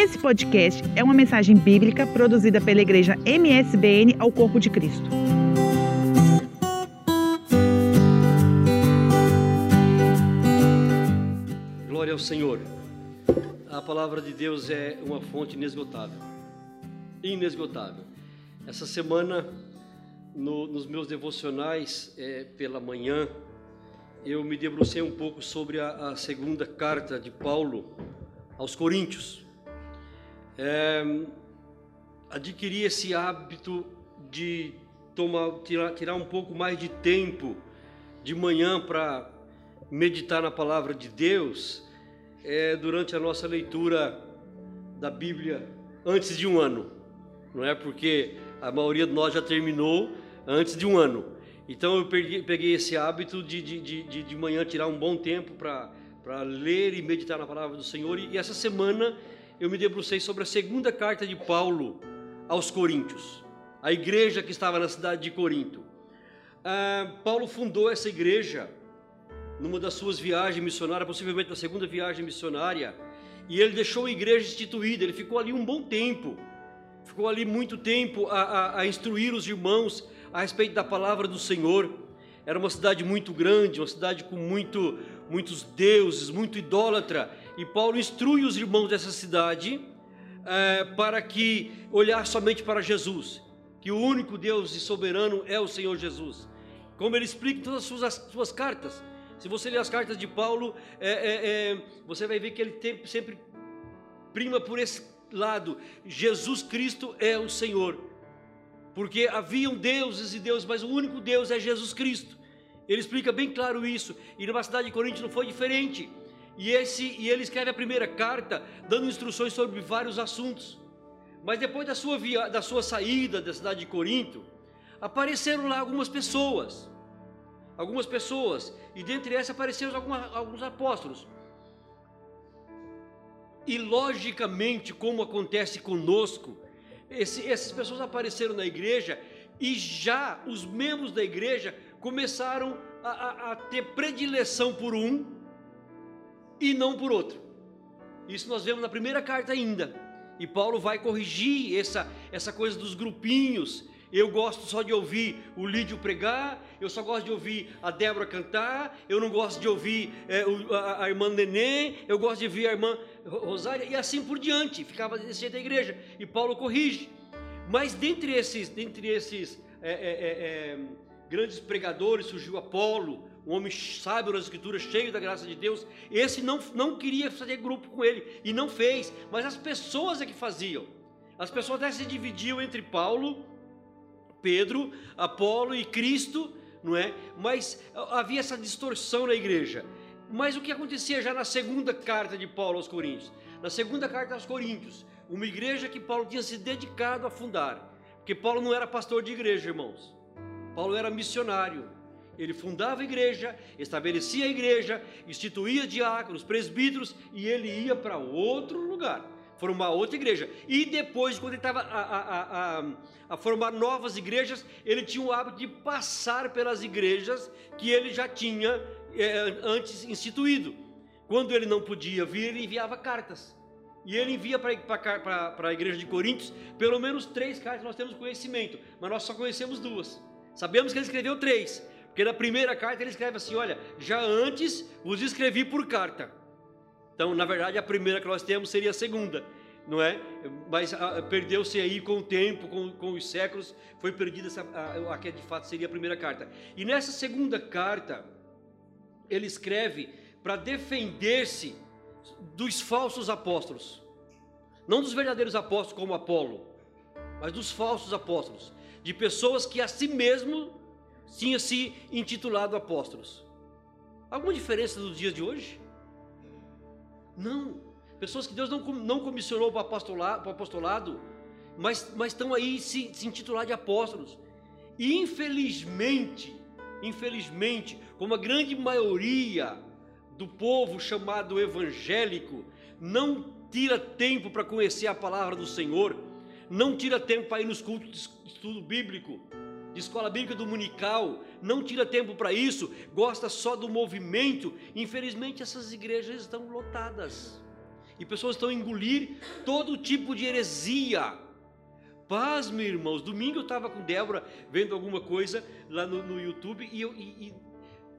Esse podcast é uma mensagem bíblica produzida pela igreja MSBN ao Corpo de Cristo. Glória ao Senhor. A palavra de Deus é uma fonte inesgotável. Inesgotável. Essa semana, no, nos meus devocionais é, pela manhã, eu me debrucei um pouco sobre a, a segunda carta de Paulo aos Coríntios é, adquirir esse hábito de tomar, tirar, tirar um pouco mais de tempo de manhã para meditar na palavra de Deus é, durante a nossa leitura da Bíblia antes de um ano, não é? Porque a maioria de nós já terminou antes de um ano. Então eu peguei, peguei esse hábito de, de, de, de manhã tirar um bom tempo para ler e meditar na palavra do Senhor. E, e essa semana eu me debrucei sobre a segunda carta de Paulo aos Coríntios, a igreja que estava na cidade de Corinto. Ah, Paulo fundou essa igreja numa das suas viagens missionárias, possivelmente na segunda viagem missionária, e ele deixou a igreja instituída, ele ficou ali um bom tempo, ficou ali muito tempo a, a, a instruir os irmãos a respeito da palavra do Senhor. Era uma cidade muito grande, uma cidade com muito, muitos deuses, muito idólatra, e Paulo instrui os irmãos dessa cidade é, para que olhar somente para Jesus, que o único Deus e soberano é o Senhor Jesus. Como ele explica em todas as suas, as suas cartas. Se você ler as cartas de Paulo, é, é, é você vai ver que ele tem, sempre prima por esse lado. Jesus Cristo é o Senhor. Porque haviam deuses e deuses, mas o único Deus é Jesus Cristo. Ele explica bem claro isso. E numa cidade de Corinto não foi diferente. E, esse, e ele escreve a primeira carta dando instruções sobre vários assuntos. Mas depois da sua, via, da sua saída da cidade de Corinto, apareceram lá algumas pessoas. Algumas pessoas. E dentre essas apareceram alguns apóstolos. E logicamente, como acontece conosco, esse, essas pessoas apareceram na igreja e já os membros da igreja começaram a, a, a ter predileção por um e não por outro. Isso nós vemos na primeira carta ainda. E Paulo vai corrigir essa, essa coisa dos grupinhos. Eu gosto só de ouvir o Lídio pregar, eu só gosto de ouvir a Débora cantar, eu não gosto de ouvir é, a, a, irmã Neném, eu gosto de ouvir a irmã Rosária, e assim por diante. Ficava desse jeito a igreja. E Paulo corrige. Mas dentre esses, dentre esses é, é, grandes pregadores surgiu Apolo, um homem sábio nas escrituras, cheio da graça de Deus, esse não, não queria fazer grupo com ele e não fez, mas as pessoas é que faziam. As pessoas até se dividiam entre Paulo, Pedro, Apolo e Cristo, não é? Mas havia essa distorção na igreja. Mas o que acontecia já na segunda carta de Paulo aos Coríntios? Na segunda carta aos Coríntios, uma igreja que Paulo tinha se dedicado a fundar. Porque Paulo não era pastor de igreja, irmãos. Paulo era missionário. Ele fundava a igreja, estabelecia a igreja, instituía diáconos, presbíteros e ele ia para outro lugar, formar outra igreja. E depois, quando ele estava a, a, a, a, formar novas igrejas, ele tinha o hábito de passar pelas igrejas que ele já tinha é, antes instituído. Quando ele não podia vir, ele enviava cartas. E ele envia para a igreja de Coríntios pelo menos três cartas, nós temos conhecimento, mas nós só conhecemos duas. Sabemos que ele escreveu três, porque na primeira carta ele escreve assim: Olha, já antes vos escrevi por carta. Então, na verdade, a primeira que nós temos seria a segunda, não é? Mas ah, perdeu-se aí com o tempo, com, com os séculos, foi perdida essa, a, a que de fato seria a primeira carta. E nessa segunda carta, ele escreve para defender-se dos falsos apóstolos, não dos verdadeiros apóstolos como Apolo, mas dos falsos apóstolos, de pessoas que a si mesmo tinha se intitulado apóstolos. Alguma diferença dos dias de hoje? Não. Pessoas que Deus não, não comissionou para apostolado, apostolado mas, mas estão aí se, se intitular de apóstolos. E infelizmente, infelizmente, como a grande maioria do povo chamado evangélico não tira tempo para conhecer a palavra do Senhor, não tira tempo para ir nos cultos de estudo bíblico, escola bíblica dominical, não tira tempo para isso, gosta só do movimento. Infelizmente, essas igrejas estão lotadas. E pessoas estão a engolir todo tipo de heresia. Pasme, irmãos. Domingo eu estava com Débora vendo alguma coisa lá no, no YouTube e, eu, e, e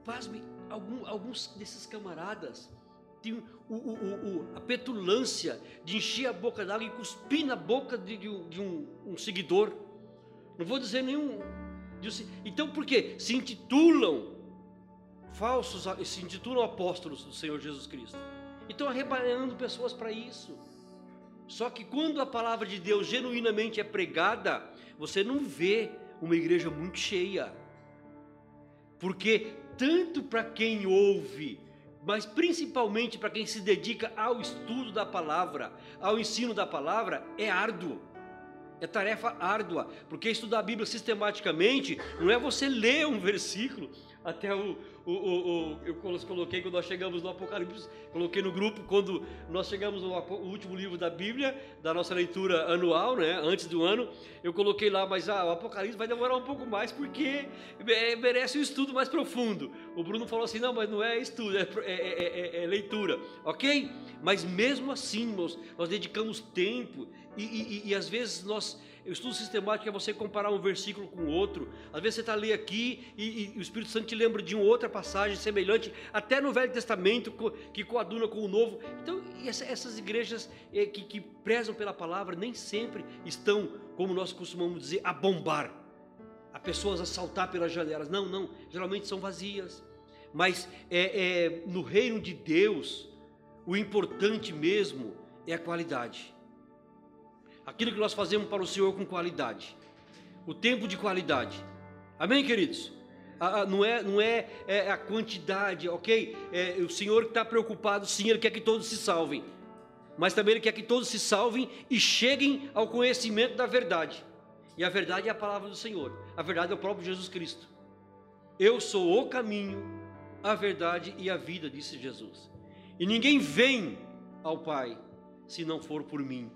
pasme, algum, alguns desses camaradas tinham o, o, o, a petulância de encher a boca d'água e cuspir na boca de, de, um, de um, um, seguidor. Não vou dizer nenhum. Então, por quê? Se intitulam falsos, se intitulam apóstolos do Senhor Jesus Cristo. E estão arrebanhando pessoas para isso. Só que quando a palavra de Deus genuinamente é pregada, você não vê uma igreja muito cheia. Porque tanto para quem ouve, mas principalmente para quem se dedica ao estudo da palavra, ao ensino da palavra, é árduo. É tarefa árdua, porque estudar a Bíblia sistematicamente não é você ler um versículo, até o, o, o, o, eu coloquei quando nós chegamos no Apocalipse, coloquei no grupo quando nós chegamos no último livro da Bíblia, da nossa leitura anual, né, antes do ano, eu coloquei lá, mas ah, o Apocalipse vai demorar um pouco mais porque merece um estudo mais profundo. O Bruno falou assim: não, mas não é estudo, é, é, é, é leitura, ok? Mas mesmo assim, nós, nós dedicamos tempo e, e, e às vezes nós o estudo sistemático é você comparar um versículo com outro. Às vezes você está ali aqui e, e, o Espírito Santo te lembra de uma outra passagem semelhante, até no Velho Testamento, que coaduna com o Novo. Então, essa, essas igrejas é, que, que prezam pela palavra nem sempre estão, como nós costumamos dizer, a bombar. A pessoas a saltar pelas janelas. Não, não. Geralmente são vazias. Mas é, é no reino de Deus, o importante mesmo é a qualidade aquilo que nós fazemos para o Senhor com qualidade. O tempo de qualidade. Amém, queridos? não é, não é, é, a quantidade, ok? É, o Senhor está preocupado, sim, Ele quer que todos se salvem. Mas também Ele quer que todos se salvem e cheguem ao conhecimento da verdade. E a verdade é a palavra do Senhor. A verdade é o próprio Jesus Cristo. Eu sou o caminho, a verdade e a vida, disse Jesus. E ninguém vem ao Pai se não for por mim.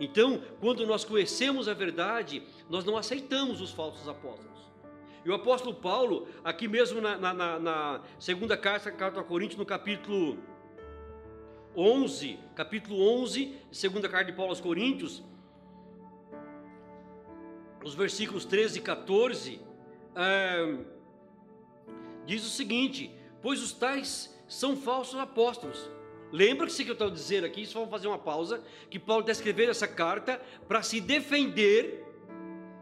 Então, quando nós conhecemos a verdade, nós não aceitamos os falsos apóstolos. E o apóstolo Paulo, aqui mesmo na, na, na segunda carta, carta a Coríntios, no capítulo 11, capítulo 11, segunda carta de Paulo aos Coríntios, os versículos 13 e 14, é, diz o seguinte: Pois os tais são falsos apóstolos Lembra-se que eu estou dizendo aqui, só vamos fazer uma pausa, que Paulo está escrevendo essa carta para se defender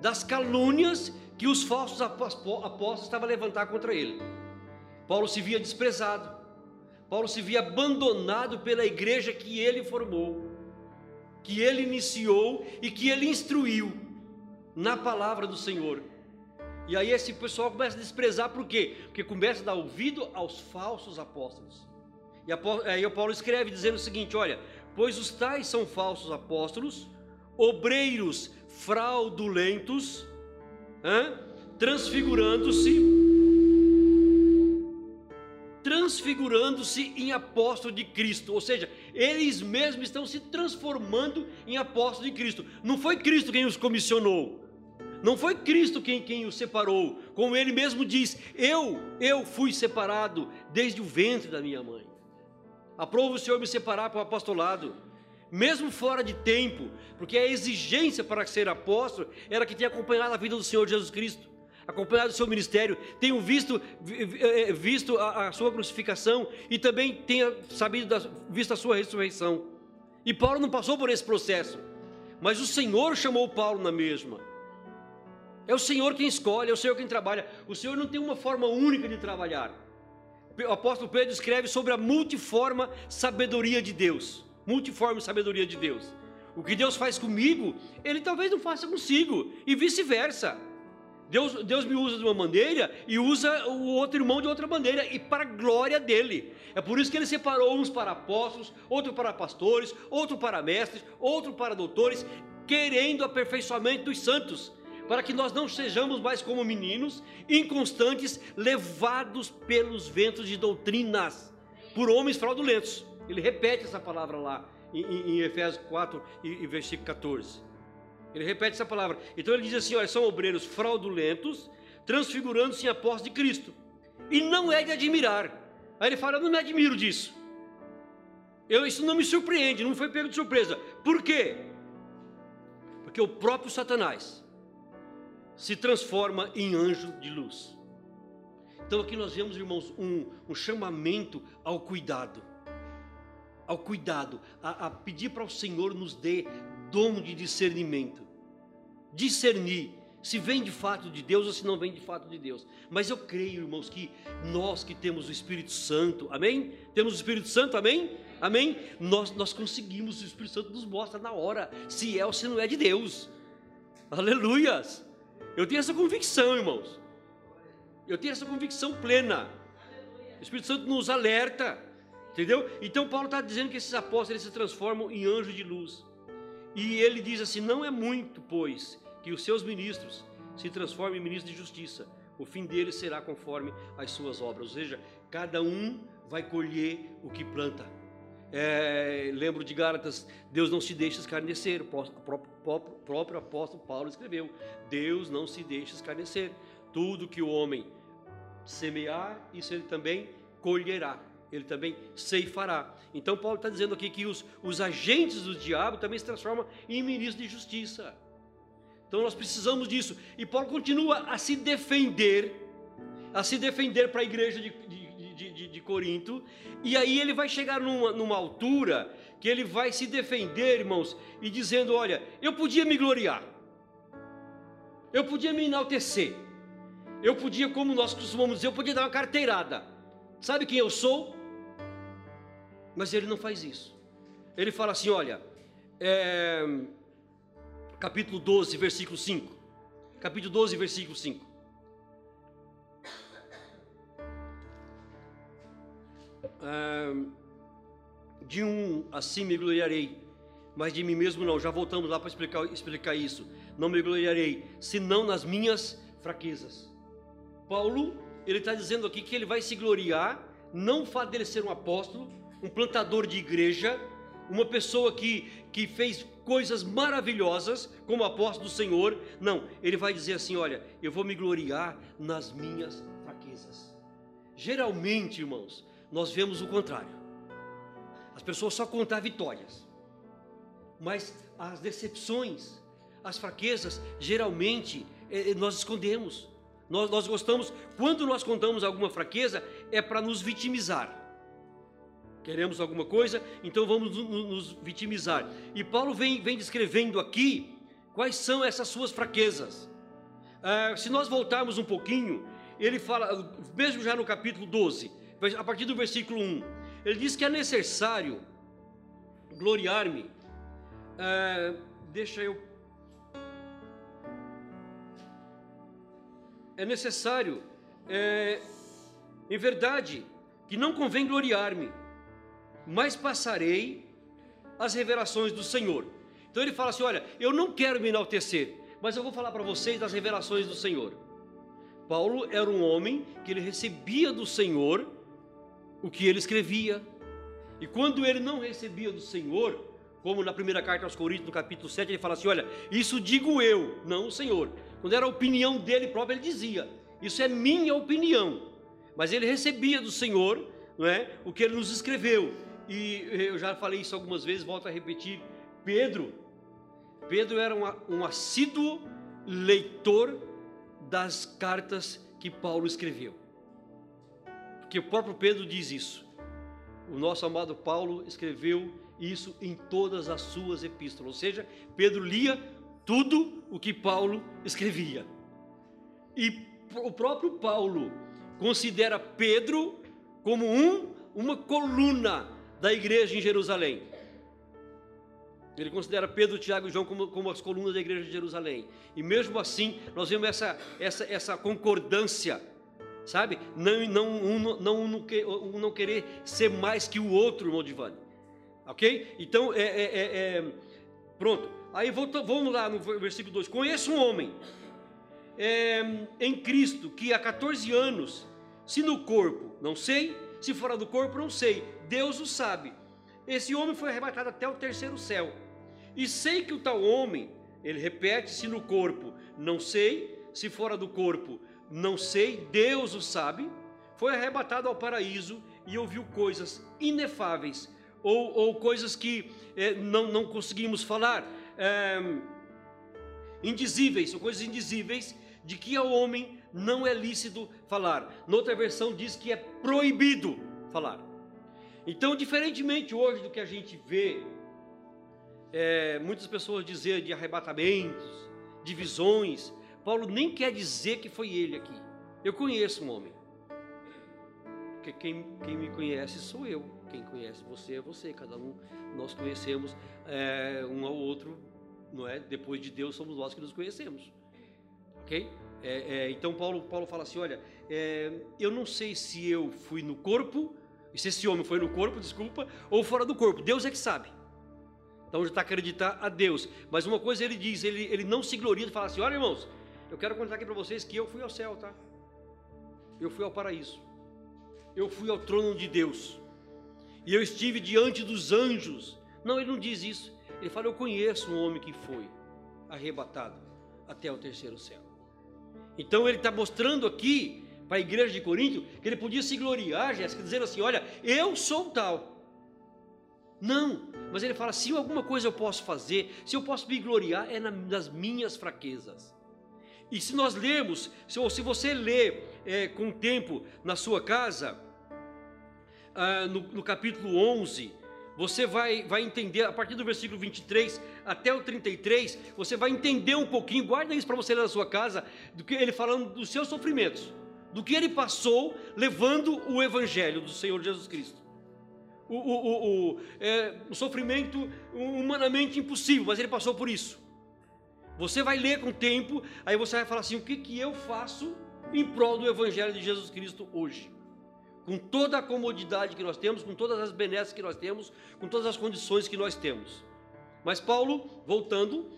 das calúnias que os falsos apóstolos estavam a levantar contra ele. Paulo se via desprezado, Paulo se via abandonado pela igreja que ele formou, que ele iniciou e que ele instruiu na palavra do Senhor. E aí esse pessoal começa a desprezar por quê? Porque começa a dar ouvido aos falsos apóstolos. E aí o Paulo escreve dizendo o seguinte: olha, pois os tais são falsos apóstolos, obreiros fraudulentos, transfigurando-se transfigurando-se em apóstolo de Cristo, ou seja, eles mesmos estão se transformando em apóstolo de Cristo. Não foi Cristo quem os comissionou, não foi Cristo quem, quem os separou, como ele mesmo diz: Eu, eu fui separado desde o ventre da minha mãe. Aprova o Senhor me separar para o apostolado, mesmo fora de tempo, porque a exigência para ser apóstolo era que tenha acompanhado a vida do Senhor Jesus Cristo, acompanhado o seu ministério, tenha visto, eh, visto a, a, sua crucificação e também tenha sabido da, visto a sua ressurreição. E Paulo não passou por esse processo, mas o Senhor chamou Paulo na mesma. É o Senhor quem escolhe, é o Senhor quem trabalha. O Senhor não tem uma forma única de trabalhar o apóstolo Pedro escreve sobre a multiforme sabedoria de Deus. Multiforme sabedoria de Deus. O que Deus faz comigo, Ele talvez não faça consigo, e vice-versa. Deus, Deus me usa de uma maneira e usa o outro irmão de outra maneira, e para a glória dele. É por isso que ele separou uns para apóstolos, outro para pastores, outro para mestres, outro para doutores, querendo o aperfeiçoamento dos santos para que nós não sejamos mais como meninos, inconstantes, levados pelos ventos de doutrinas, por homens fraudulentos. Ele repete essa palavra lá em, em Efésios 4 e, e versículo 14. Ele repete essa palavra. Então ele diz assim: olha, são obreiros fraudulentos, transfigurando-se em apóstolos de Cristo. E não é de admirar. Aí ele fala: eu não me admiro disso. Eu, isso não me surpreende, não foi pego de surpresa. Por quê? Porque o próprio Satanás se transforma em anjo de luz. Então aqui nós vemos, irmãos, um, um chamamento ao cuidado. Ao cuidado, a, a pedir para o Senhor nos dê dom de discernimento. Discernir se vem de fato de Deus ou se não vem de fato de Deus. Mas eu creio, irmãos, que nós que temos o Espírito Santo, amém? Temos o Espírito Santo, amém? Amém? Nós, nós conseguimos, o Espírito Santo nos mostra na hora se é ou se não é de Deus. Aleluias! Eu tenho essa convicção, irmãos. Eu tenho essa convicção plena. O Espírito Santo nos alerta, entendeu? Então Paulo está dizendo que esses apóstolos eles se transformam em anjos de luz. E ele diz assim: não é muito, pois, que os seus ministros se transformem em ministros de justiça. O fim deles será conforme as suas obras. Ou seja, cada um vai colher o que planta. É, lembro de Gálatas, Deus não se deixa escarnecer. O próprio, próprio apóstolo Paulo escreveu: Deus não se deixa escarnecer. Tudo que o homem semear, isso ele também colherá, ele também ceifará. Então, Paulo está dizendo aqui que os, os agentes do diabo também se transformam em ministros de justiça. Então nós precisamos disso. E Paulo continua a se defender, a se defender para a igreja de, de, de, Corinto. E aí ele vai chegar numa, numa altura que ele vai se defender, irmãos, e dizendo: Olha, eu podia me gloriar, eu podia me enaltecer, eu podia, como nós costumamos dizer, eu podia dar uma carteirada. Sabe quem eu sou? Mas ele não faz isso. Ele fala assim: Olha, é capítulo 12, versículo 5. Capítulo 12, versículo 5. De um assim me gloriarei, mas de mim mesmo não. Já voltamos lá para explicar, explicar isso. Não me gloriarei, senão nas minhas fraquezas. Paulo, ele está dizendo aqui que ele vai se gloriar, não fato dele ser um apóstolo, um plantador de igreja, uma pessoa que, que fez coisas maravilhosas como apóstolo do Senhor. Não, ele vai dizer assim: olha, eu vou me gloriar nas minhas fraquezas. Geralmente, irmãos, nós vemos o contrário. As pessoas só contam vitórias, mas as decepções, as fraquezas, geralmente é, nós escondemos. Nós, nós gostamos, quando nós contamos alguma fraqueza, é para nos vitimizar. Queremos alguma coisa, então vamos nos vitimizar. E Paulo vem, vem descrevendo aqui quais são essas suas fraquezas. Ah, se nós voltarmos um pouquinho, ele fala, mesmo já no capítulo 12, a partir do versículo 1, ele diz que é necessário gloriar-me. Ah, deixa eu. É necessário, é, em verdade, que não convém gloriar-me mas passarei as revelações do Senhor. Então ele fala assim: Olha, eu não quero me enaltecer, mas eu vou falar para vocês das revelações do Senhor. Paulo era um homem que ele recebia do Senhor o que ele escrevia, e quando ele não recebia do Senhor, como na primeira carta aos Coríntios, no capítulo 7, ele fala assim: Olha, isso digo eu, não o Senhor. Quando era a opinião dele próprio, ele dizia: Isso é minha opinião. Mas ele recebia do Senhor não é, o que ele nos escreveu e eu já falei isso algumas vezes, volto a repetir. Pedro, Pedro era um, um assíduo leitor das cartas que Paulo escreveu. Porque o próprio Pedro diz isso. O nosso amado Paulo escreveu isso em todas as suas epístolas. Ou seja, Pedro lia tudo o que Paulo escrevia. E o próprio Paulo considera Pedro como um, uma coluna da igreja em Jerusalém. Ele considera Pedro, Tiago e João como, como as colunas da igreja de Jerusalém. E mesmo assim, nós vemos essa, essa, essa concordância, sabe? Não, não, um, não, um, não querer ser mais que o outro, irmão Divani. Ok? Então, é, é, é, é pronto. Aí vamos lá no versículo 2. Conheço um homem é, em Cristo que há 14 anos, se no corpo, não sei, se fora do corpo, não sei. Deus o sabe. Esse homem foi arrebatado até o terceiro céu. E sei que o tal homem, ele repete: se no corpo, não sei, se fora do corpo, não sei, Deus o sabe. Foi arrebatado ao paraíso e ouviu coisas inefáveis, ou, ou coisas que é, não, não conseguimos falar. É, indizíveis, são coisas indizíveis de que ao homem não é lícito falar. Noutra versão diz que é proibido falar. Então, diferentemente hoje do que a gente vê, é, muitas pessoas dizer de arrebatamentos, de visões, Paulo nem quer dizer que foi ele aqui. Eu conheço um homem. Porque quem, quem me conhece sou eu. Quem conhece você é você. Cada um, nós conhecemos é, um ao outro, não é? Depois de Deus somos nós que nos conhecemos. Ok? É, é, então Paulo, Paulo fala assim, olha, é, eu não sei se eu fui no corpo, se esse homem foi no corpo, desculpa, ou fora do corpo. Deus é que sabe. Então ele está acreditar a Deus. Mas uma coisa ele diz, ele, ele não se gloria de falar assim, olha irmãos, eu quero contar aqui para vocês que eu fui ao céu, tá? Eu fui ao paraíso. Eu fui ao trono de Deus. E eu estive diante dos anjos. Não, ele não diz isso. Ele fala, eu conheço um homem que foi arrebatado até o terceiro céu. Então ele está mostrando aqui para a igreja de Corinto que ele podia se gloriar, Jéssica, dizendo assim: Olha, eu sou tal. Não, mas ele fala: se alguma coisa eu posso fazer, se eu posso me gloriar, é nas minhas fraquezas. E se nós lermos, ou se você ler é, com tempo na sua casa, ah, no, no capítulo 11, você vai, vai entender, a partir do versículo 23 até o 33, você vai entender um pouquinho, guarda isso para você ler na sua casa, do que ele falando dos seus sofrimentos, do que ele passou levando o evangelho do Senhor Jesus Cristo. O, o, o, o, é, o sofrimento humanamente impossível, mas ele passou por isso. Você vai ler com o tempo, aí você vai falar assim: o que, que eu faço em prol do evangelho de Jesus Cristo hoje? com toda a comodidade que nós temos, com todas as benesses que nós temos, com todas as condições que nós temos. Mas Paulo, voltando,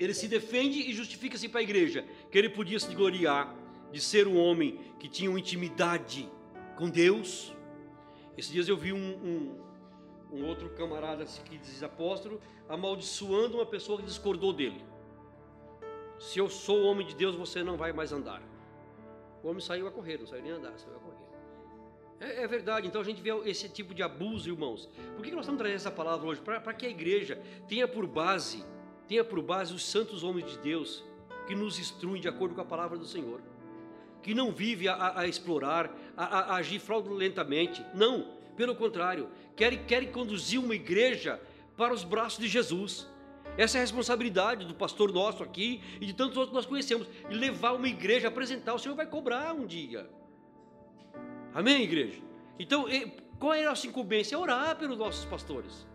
ele se defende e justifica-se para a igreja, que ele podia se gloriar de ser um homem que tinha uma intimidade com Deus. Esses dias eu vi um, um, um outro camarada que diz apóstolo amaldiçoando uma pessoa que discordou dele. Se eu sou homem de Deus, você não vai mais andar. O homem saiu a correr, não saiu nem a andar, saiu a correr. É, é, verdade, então a gente vê esse tipo de abuso, irmãos. Por que nós estamos trazendo essa palavra hoje? Para que a igreja tenha por base, tenha por base os santos homens de Deus que nos instruem de acordo com a palavra do Senhor. Que não vive a, a explorar, a, a, agir fraudulentamente. Não, pelo contrário, querem, querem conduzir uma igreja para os braços de Jesus essa é a responsabilidade do pastor nosso aqui e de tantos outros que nós conhecemos. E levar uma igreja, apresentar. O Senhor vai cobrar um dia. Amém, igreja? Então, qual é a nossa incumbência? É orar pelos nossos pastores.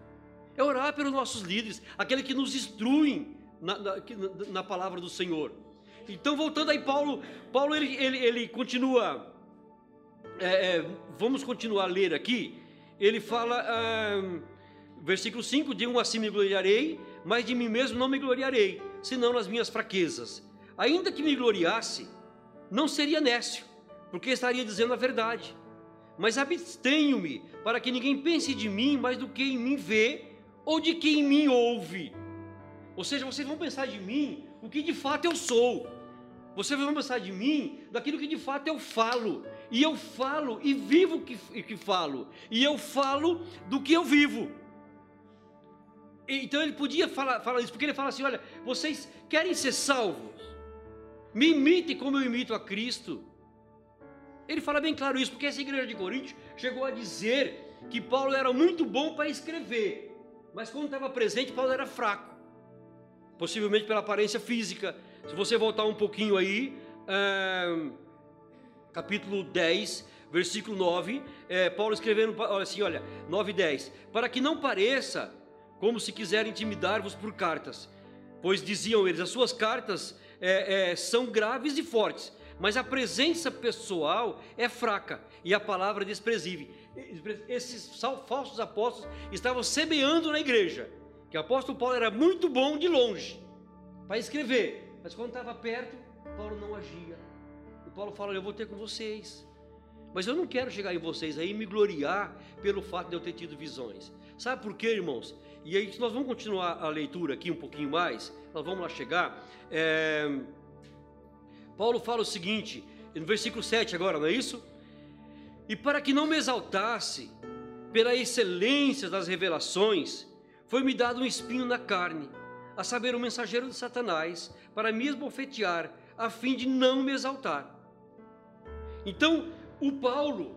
É orar pelos nossos líderes. Aquele que nos instruem na, na, na palavra do Senhor. Então, voltando aí, Paulo, Paulo ele, ele, ele continua. É, é, vamos continuar a ler aqui. Ele fala, versículo 5: De um assim me gloriarei mas de mim mesmo não me gloriarei, senão nas minhas fraquezas. Ainda que me gloriasse, não seria nécio, porque estaria dizendo a verdade. Mas abstenho-me para que ninguém pense de mim mais do que em mim vê ou de quem em mim ouve. Ou seja, vocês vão pensar de mim o que de fato eu sou. Vocês vão pensar de mim daquilo que de fato eu falo. E eu falo e vivo o que, que falo. E eu falo do que eu vivo. Então ele podia falar, falar isso, porque ele fala assim: olha, vocês querem ser salvos? Me imitem como eu imito a Cristo. Ele fala bem claro isso, porque essa igreja de Coríntios chegou a dizer que Paulo era muito bom para escrever, mas quando estava presente, Paulo era fraco, possivelmente pela aparência física. Se você voltar um pouquinho aí, capítulo 10, versículo 9, é, Paulo escrevendo assim: olha, 9 e 10, para que não pareça como se quiserem intimidar-vos por cartas, pois diziam eles: as suas cartas é, é, são graves e fortes, mas a presença pessoal é fraca e a palavra é desprezível. Esses falsos apóstolos estavam semeando na igreja, que o apóstolo Paulo era muito bom de longe para escrever, mas quando estava perto, Paulo não agia. Paulo fala: Eu vou ter com vocês. Mas eu não quero chegar em vocês aí e me gloriar pelo fato de eu ter tido visões. Sabe por quê, irmãos? E aí nós vamos continuar a leitura aqui um pouquinho mais, nós vamos lá chegar. É... Paulo fala o seguinte, no versículo 7 agora, não é isso? E para que não me exaltasse pela excelência das revelações, foi-me dado um espinho na carne, a saber, o um mensageiro de Satanás, para me esbofetear, a fim de não me exaltar. Então, o Paulo,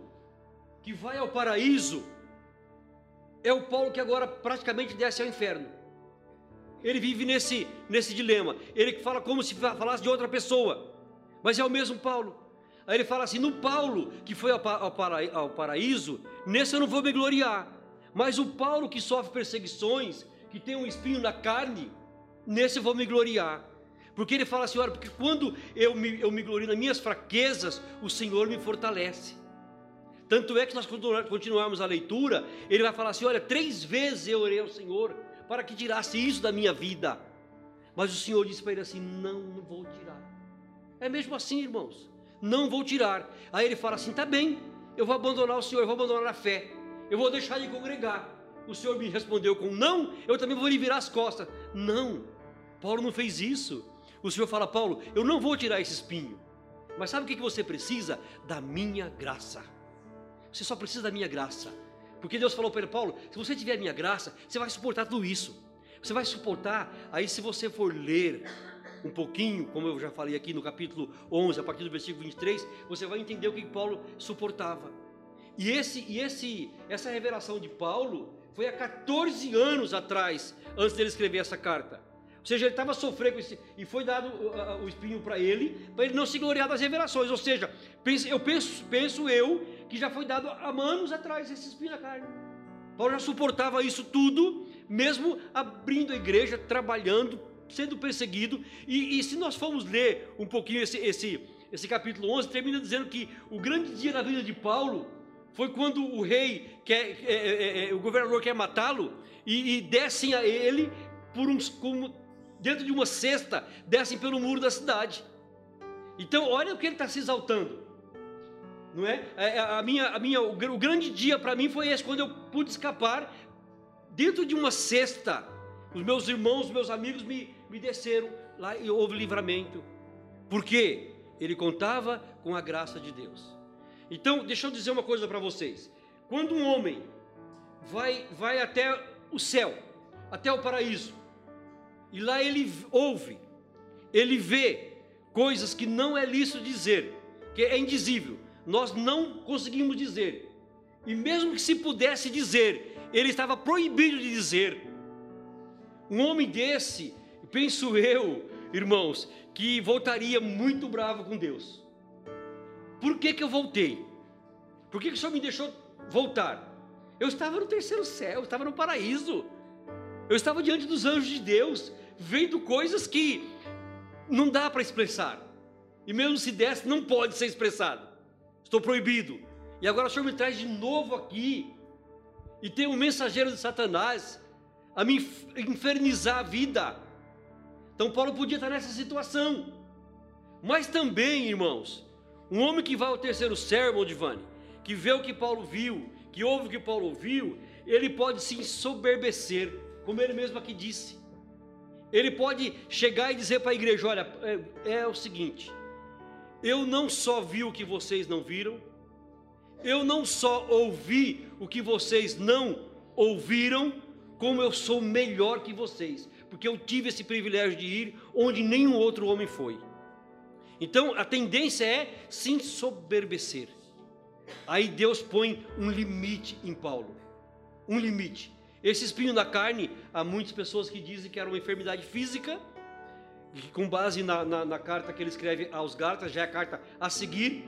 que vai ao paraíso, é o Paulo que agora praticamente desce ao inferno. Ele vive nesse, nesse dilema. Ele fala como se falasse de outra pessoa, mas é o mesmo Paulo. Aí ele fala assim: no Paulo que foi ao, ao, ao paraíso, nesse eu não vou me gloriar. Mas o Paulo que sofre perseguições, que tem um espinho na carne, nesse eu vou me gloriar. Porque ele fala assim: olha, porque quando eu me, eu me glorio nas minhas fraquezas, o Senhor me fortalece. Tanto é que nós continuarmos a leitura, ele vai falar assim: olha, três vezes eu orei ao Senhor para que tirasse isso da minha vida. Mas o Senhor disse para ele assim: não, não vou tirar. É mesmo assim, irmãos, não vou tirar. Aí ele fala assim: tá bem, eu vou abandonar o Senhor, eu vou abandonar a fé, eu vou deixar de congregar. O Senhor me respondeu com não, eu também vou lhe virar as costas. Não, Paulo não fez isso. O Senhor fala, Paulo, eu não vou tirar esse espinho. Mas sabe o que você precisa? Da minha graça. Você só precisa da minha graça. Porque Deus falou para ele, Paulo, se você tiver a minha graça, você vai suportar tudo isso. Você vai suportar, aí se você for ler um pouquinho, como eu já falei aqui no capítulo 11, a partir do versículo 23, você vai entender o que Paulo suportava. E, esse, e esse, essa revelação de Paulo foi há 14 anos atrás, antes dele escrever essa carta. Ou seja, ele estava sofrendo com esse, e foi dado o, o espinho para ele, para ele não se gloriar das revelações. Ou seja, eu penso, penso eu que já foi dado há anos atrás esse espinho na carne. Paulo já suportava isso tudo, mesmo abrindo a igreja, trabalhando, sendo perseguido. E, e se nós formos ler um pouquinho esse, esse, esse capítulo 11, termina dizendo que o grande dia na vida de Paulo foi quando o rei, quer, é, é, é, o governador quer matá-lo, e, e, descem a ele por uns, como, dentro de uma cesta, descem pelo muro da cidade. Então, olha o que ele está se exaltando não é? A, é, a minha, a minha, o grande dia para mim foi esse, quando eu pude escapar dentro de uma cesta. Os meus irmãos, os meus amigos me, me desceram lá e houve livramento. Por quê? Ele contava com a graça de Deus. Então, deixa eu dizer uma coisa para vocês. Quando um homem vai, vai até o céu, até o paraíso, e lá ele ouve, ele vê coisas que não é lícito dizer, que é indizível nós não conseguimos dizer. E mesmo que se pudesse dizer, ele estava proibido de dizer. Um homem desse, penso eu, irmãos, que voltaria muito bravo com Deus. Por que, que eu voltei? Por que, que o Senhor me deixou voltar? Eu estava no terceiro céu, eu estava no paraíso. Eu estava diante dos anjos de Deus, vendo coisas que não dá para expressar. E mesmo se desse, não pode ser expressado estou proibido. E agora o Senhor me traz de novo aqui, e tem um mensageiro de Satanás a me infernizar a vida. Então Paulo podia estar nessa situação. Mas também, irmãos, um homem que vai ao terceiro sermão, Divane, que vê o que Paulo viu, que ouve o que Paulo ouviu, ele pode se ensoberbecer, como ele mesmo aqui disse. Ele pode chegar e dizer para a igreja: olha, é, é o seguinte, eu não só vi o que vocês não viram, eu não só ouvi o que vocês não ouviram, como eu sou melhor que vocês, porque eu tive esse privilégio de ir onde nenhum outro homem foi. Então a tendência é se ensoberbecer. Aí Deus põe um limite em Paulo, um limite. Esse espinho na carne, há muitas pessoas que dizem que era uma enfermidade física, com base na, na, na, carta que ele escreve aos Gálatas, já é a carta a seguir,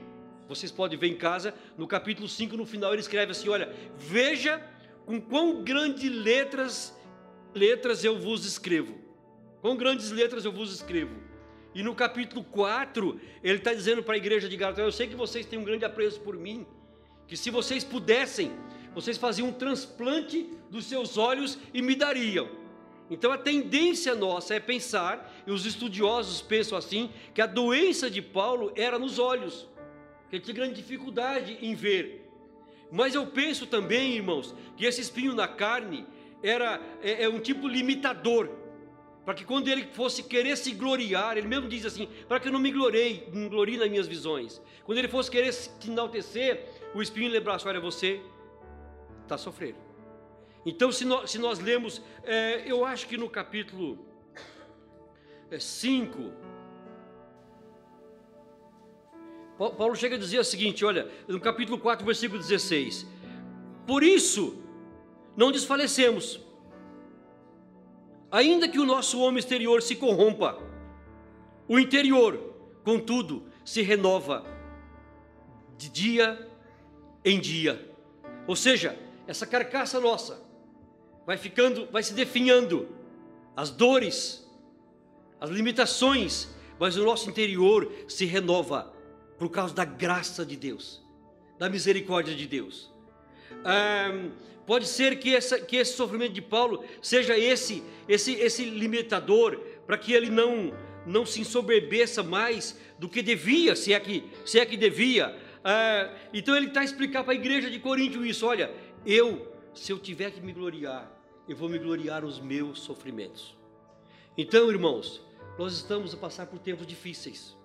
vocês podem ver em casa, no capítulo 5, no final, ele escreve assim: Olha, veja com quão grandes letras, letras eu vos escrevo. Quão grandes letras eu vos escrevo. E no capítulo 4, ele está dizendo para a igreja de Gálatas: Eu sei que vocês têm um grande apreço por mim, que se vocês pudessem, vocês faziam um transplante dos seus olhos e me dariam. Então a tendência nossa é pensar, e os estudiosos pensam assim, que a doença de Paulo era nos olhos, que ele tinha grande dificuldade em ver. Mas eu penso também, irmãos, que esse espinho na carne era é, é um tipo limitador, para que quando ele fosse querer se gloriar, ele mesmo diz assim, para que eu não me gloriei, não glorie nas minhas visões. Quando ele fosse querer se enaltecer, o espinho lembrasse, olha você, está a sofrer. Então, se nós, se nós lemos, é, eu acho que no capítulo 5, é, Paulo chega a dizer o seguinte: olha, no capítulo 4, versículo 16: Por isso, não desfalecemos, ainda que o nosso homem exterior se corrompa, o interior, contudo, se renova de dia em dia. Ou seja, essa carcaça nossa vai ficando, vai se definhando, as dores, as limitações, mas o nosso interior se renova por causa da graça de Deus, da misericórdia de Deus. Pode ser que, essa, que esse sofrimento de Paulo seja esse, esse, esse limitador para que ele não não se ensoberbeça mais do que devia, se é que, se é que devia. Então ele está a explicar para a igreja de Corinto isso: olha, eu, se eu tiver que me gloriar, eu vou me gloriar nos meus sofrimentos. Então, irmãos, nós estamos a passar por tempos difíceis.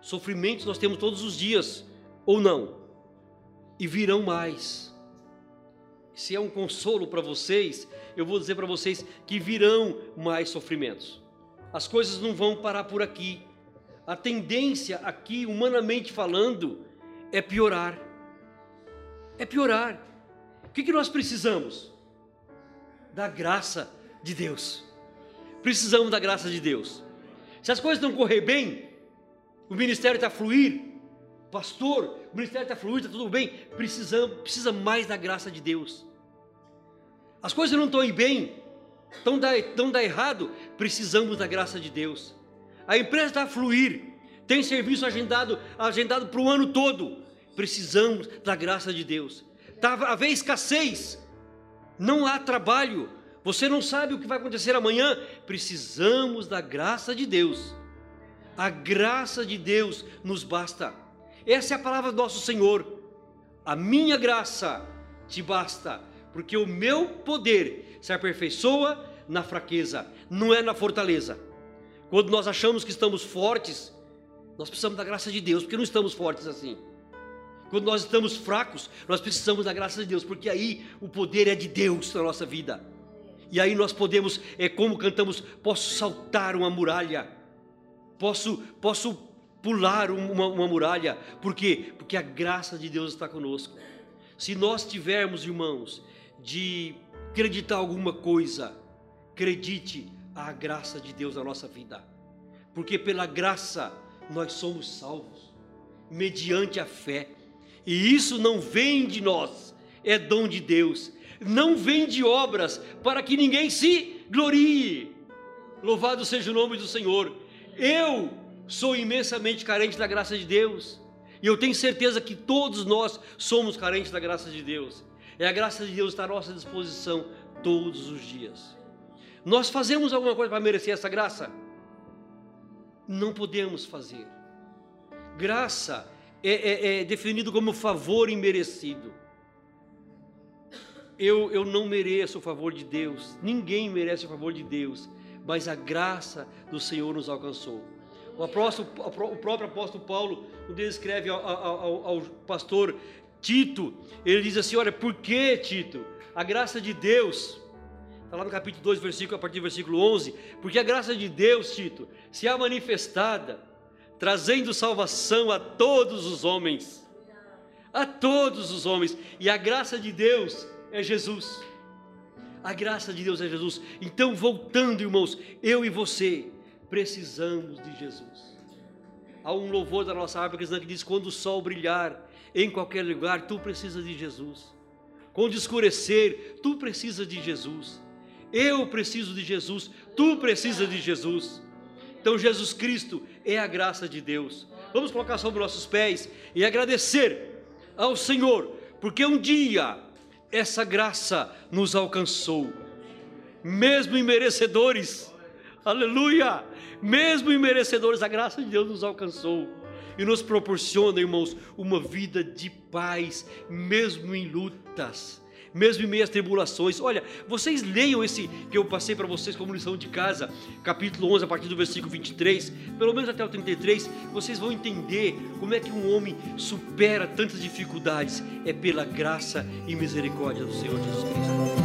Sofrimentos nós temos todos os dias, ou não, e virão mais. Se é um consolo para vocês, eu vou dizer para vocês que virão mais sofrimentos. As coisas não vão parar por aqui. A tendência aqui, humanamente falando, é piorar. É piorar. Que, que nós precisamos? Da graça de Deus. Precisamos da graça de Deus. Se as coisas não correr bem, o ministério está a fluir, pastor, o ministério está a fluir, está tudo bem, precisamos, precisa mais da graça de Deus. As coisas não estão indo bem, estão dá, dá errado, precisamos da graça de Deus. A empresa está a fluir, tem serviço agendado, agendado para o ano todo, precisamos da graça de Deus. Está a haver escassez, não há trabalho, você não sabe o que vai acontecer amanhã, precisamos da graça de Deus. A graça de Deus nos basta. Essa é a palavra do nosso Senhor. A minha graça te basta, porque o meu poder se aperfeiçoa na fraqueza, não é na fortaleza. Quando nós achamos que estamos fortes, nós precisamos da graça de Deus, porque não estamos fortes assim. Quando nós estamos fracos, nós precisamos da graça de Deus, porque aí o poder é de Deus na nossa vida. E aí nós podemos, é como cantamos, posso saltar uma muralha, posso, posso pular uma, uma muralha, por quê? Porque a graça de Deus está conosco. Se nós tivermos, irmãos, de acreditar alguma coisa, acredite a graça de Deus na nossa vida, porque pela graça nós somos salvos, mediante a fé, e isso não vem de nós, é dom de Deus, não vem de obras para que ninguém se glorie. Louvado seja o nome do Senhor. Eu sou imensamente carente da graça de Deus, e eu tenho certeza que todos nós somos carentes da graça de Deus. É a graça de Deus está à nossa disposição todos os dias. Nós fazemos alguma coisa para merecer essa graça? Não podemos fazer. Graça é, é, é definido como favor imerecido. Eu, eu não mereço o favor de Deus, ninguém merece o favor de Deus, mas a graça do Senhor nos alcançou. O, apóstolo, o próprio apóstolo Paulo, quando ele escreve ao, ao, ao pastor Tito, ele diz assim: Olha, por que, Tito? A graça de Deus, está lá no capítulo 2, versículo, a partir do versículo 11: Porque a graça de Deus, Tito, se há manifestada, trazendo salvação a todos os homens, a todos os homens, e a graça de Deus é Jesus. A graça de Deus é Jesus. Então, voltando, irmãos, eu e você precisamos de Jesus. Há um louvor da nossa árvore cristã que diz: quando o sol brilhar em qualquer lugar, tu precisas de Jesus. Quando escurecer, tu precisas de Jesus. Eu preciso de Jesus, tu precisas de Jesus. Então, Jesus Cristo é a graça de Deus. Vamos colocar sobre nossos pés e agradecer ao Senhor, porque um dia essa graça nos alcançou, mesmo imerecedores, aleluia, mesmo imerecedores, a graça de Deus nos alcançou e nos proporciona, irmãos, uma vida de paz, mesmo em lutas, mesmo em meio às tribulações. Olha, vocês leiam esse que eu passei para vocês como lição de casa, capítulo 11, a partir do versículo 23, pelo menos até o 33, vocês vão entender como é que um homem supera tantas dificuldades. É pela graça e misericórdia do Senhor Jesus Cristo.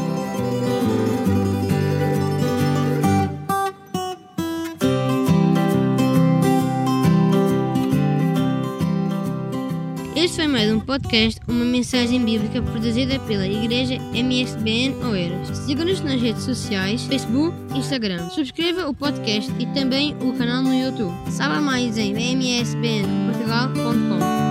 Mais um podcast, uma mensagem bíblica produzida pela Igreja MSBN Oeiras. Siga-nos nas redes sociais, Facebook Instagram. Subscreva o podcast e também o canal no YouTube. Saiba mais em msbnportugal.com.